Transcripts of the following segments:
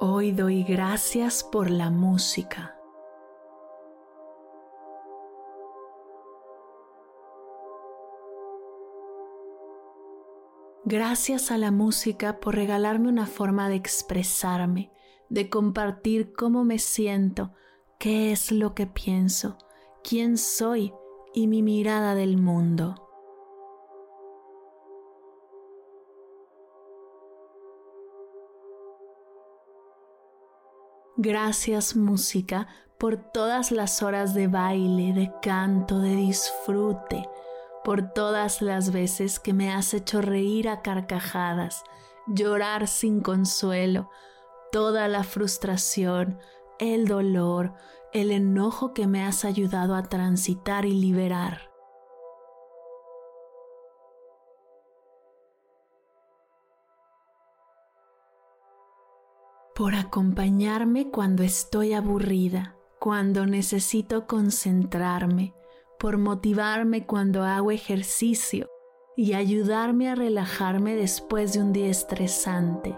Hoy doy gracias por la música. Gracias a la música por regalarme una forma de expresarme, de compartir cómo me siento, qué es lo que pienso, quién soy y mi mirada del mundo. Gracias música por todas las horas de baile, de canto, de disfrute, por todas las veces que me has hecho reír a carcajadas, llorar sin consuelo, toda la frustración, el dolor, el enojo que me has ayudado a transitar y liberar. Por acompañarme cuando estoy aburrida, cuando necesito concentrarme, por motivarme cuando hago ejercicio y ayudarme a relajarme después de un día estresante.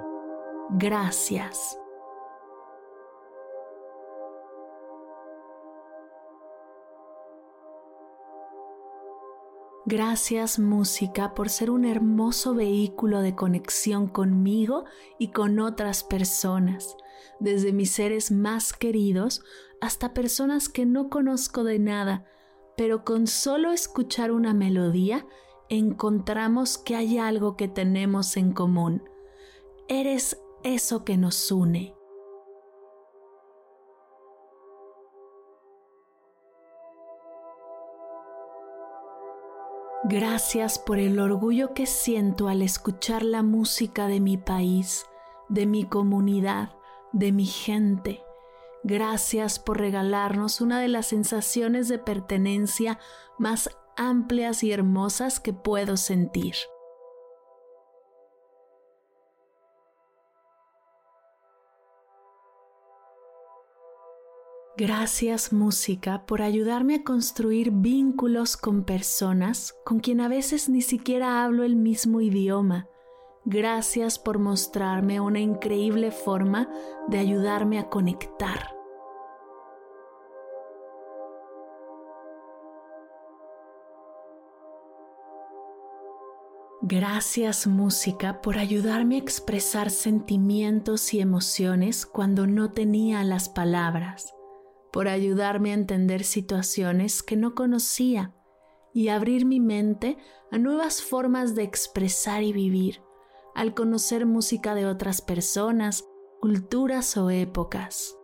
Gracias. Gracias música por ser un hermoso vehículo de conexión conmigo y con otras personas, desde mis seres más queridos hasta personas que no conozco de nada, pero con solo escuchar una melodía encontramos que hay algo que tenemos en común. Eres eso que nos une. Gracias por el orgullo que siento al escuchar la música de mi país, de mi comunidad, de mi gente. Gracias por regalarnos una de las sensaciones de pertenencia más amplias y hermosas que puedo sentir. Gracias música por ayudarme a construir vínculos con personas con quien a veces ni siquiera hablo el mismo idioma. Gracias por mostrarme una increíble forma de ayudarme a conectar. Gracias música por ayudarme a expresar sentimientos y emociones cuando no tenía las palabras por ayudarme a entender situaciones que no conocía y abrir mi mente a nuevas formas de expresar y vivir al conocer música de otras personas, culturas o épocas.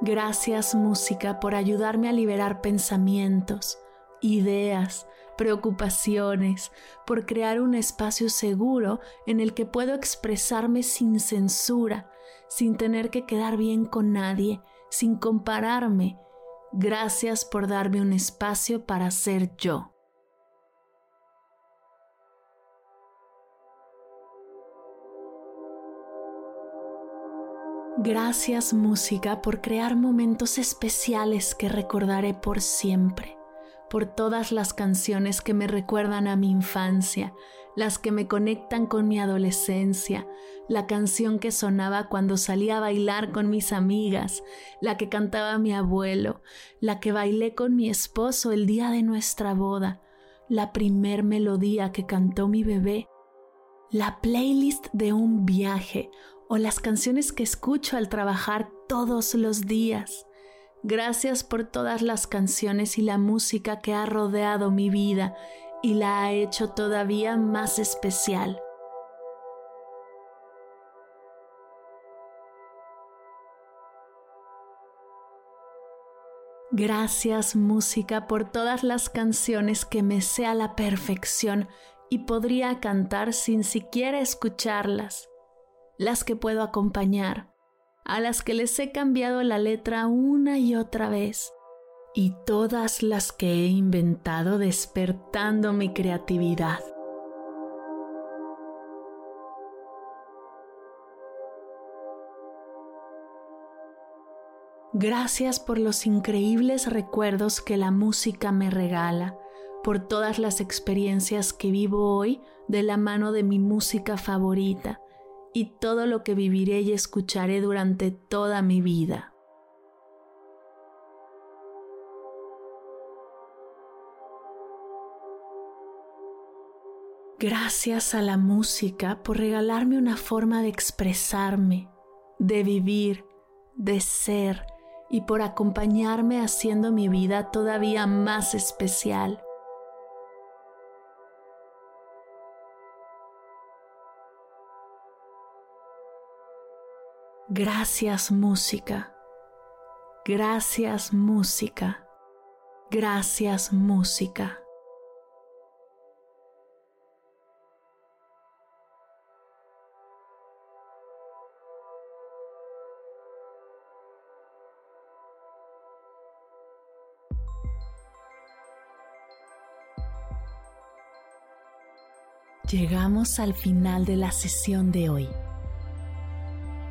Gracias música por ayudarme a liberar pensamientos, ideas, preocupaciones, por crear un espacio seguro en el que puedo expresarme sin censura, sin tener que quedar bien con nadie, sin compararme. Gracias por darme un espacio para ser yo. Gracias música por crear momentos especiales que recordaré por siempre por todas las canciones que me recuerdan a mi infancia, las que me conectan con mi adolescencia, la canción que sonaba cuando salía a bailar con mis amigas, la que cantaba mi abuelo, la que bailé con mi esposo el día de nuestra boda, la primer melodía que cantó mi bebé, la playlist de un viaje o las canciones que escucho al trabajar todos los días. Gracias por todas las canciones y la música que ha rodeado mi vida y la ha hecho todavía más especial. Gracias música por todas las canciones que me sé a la perfección y podría cantar sin siquiera escucharlas, las que puedo acompañar, a las que les he cambiado la letra una y otra vez, y todas las que he inventado despertando mi creatividad. Gracias por los increíbles recuerdos que la música me regala, por todas las experiencias que vivo hoy de la mano de mi música favorita y todo lo que viviré y escucharé durante toda mi vida. Gracias a la música por regalarme una forma de expresarme, de vivir, de ser y por acompañarme haciendo mi vida todavía más especial. Gracias música, gracias música, gracias música. Llegamos al final de la sesión de hoy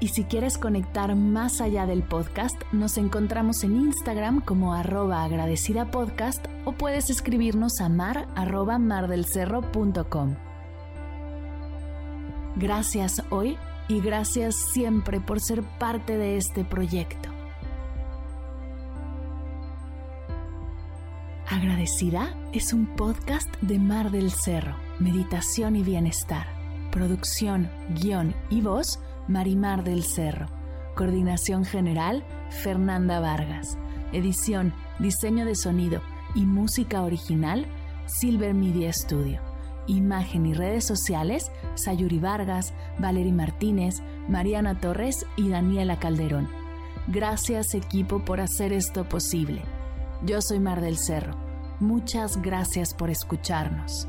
Y si quieres conectar más allá del podcast, nos encontramos en Instagram como arroba agradecida podcast o puedes escribirnos a mar arroba mardelcerro.com. Gracias hoy y gracias siempre por ser parte de este proyecto. Agradecida es un podcast de Mar del Cerro, Meditación y Bienestar. Producción, guion y voz, Marimar del Cerro. Coordinación General, Fernanda Vargas. Edición, diseño de sonido y música original, Silver Media Studio. Imagen y redes sociales, Sayuri Vargas, Valery Martínez, Mariana Torres y Daniela Calderón. Gracias equipo por hacer esto posible. Yo soy Mar del Cerro. Muchas gracias por escucharnos.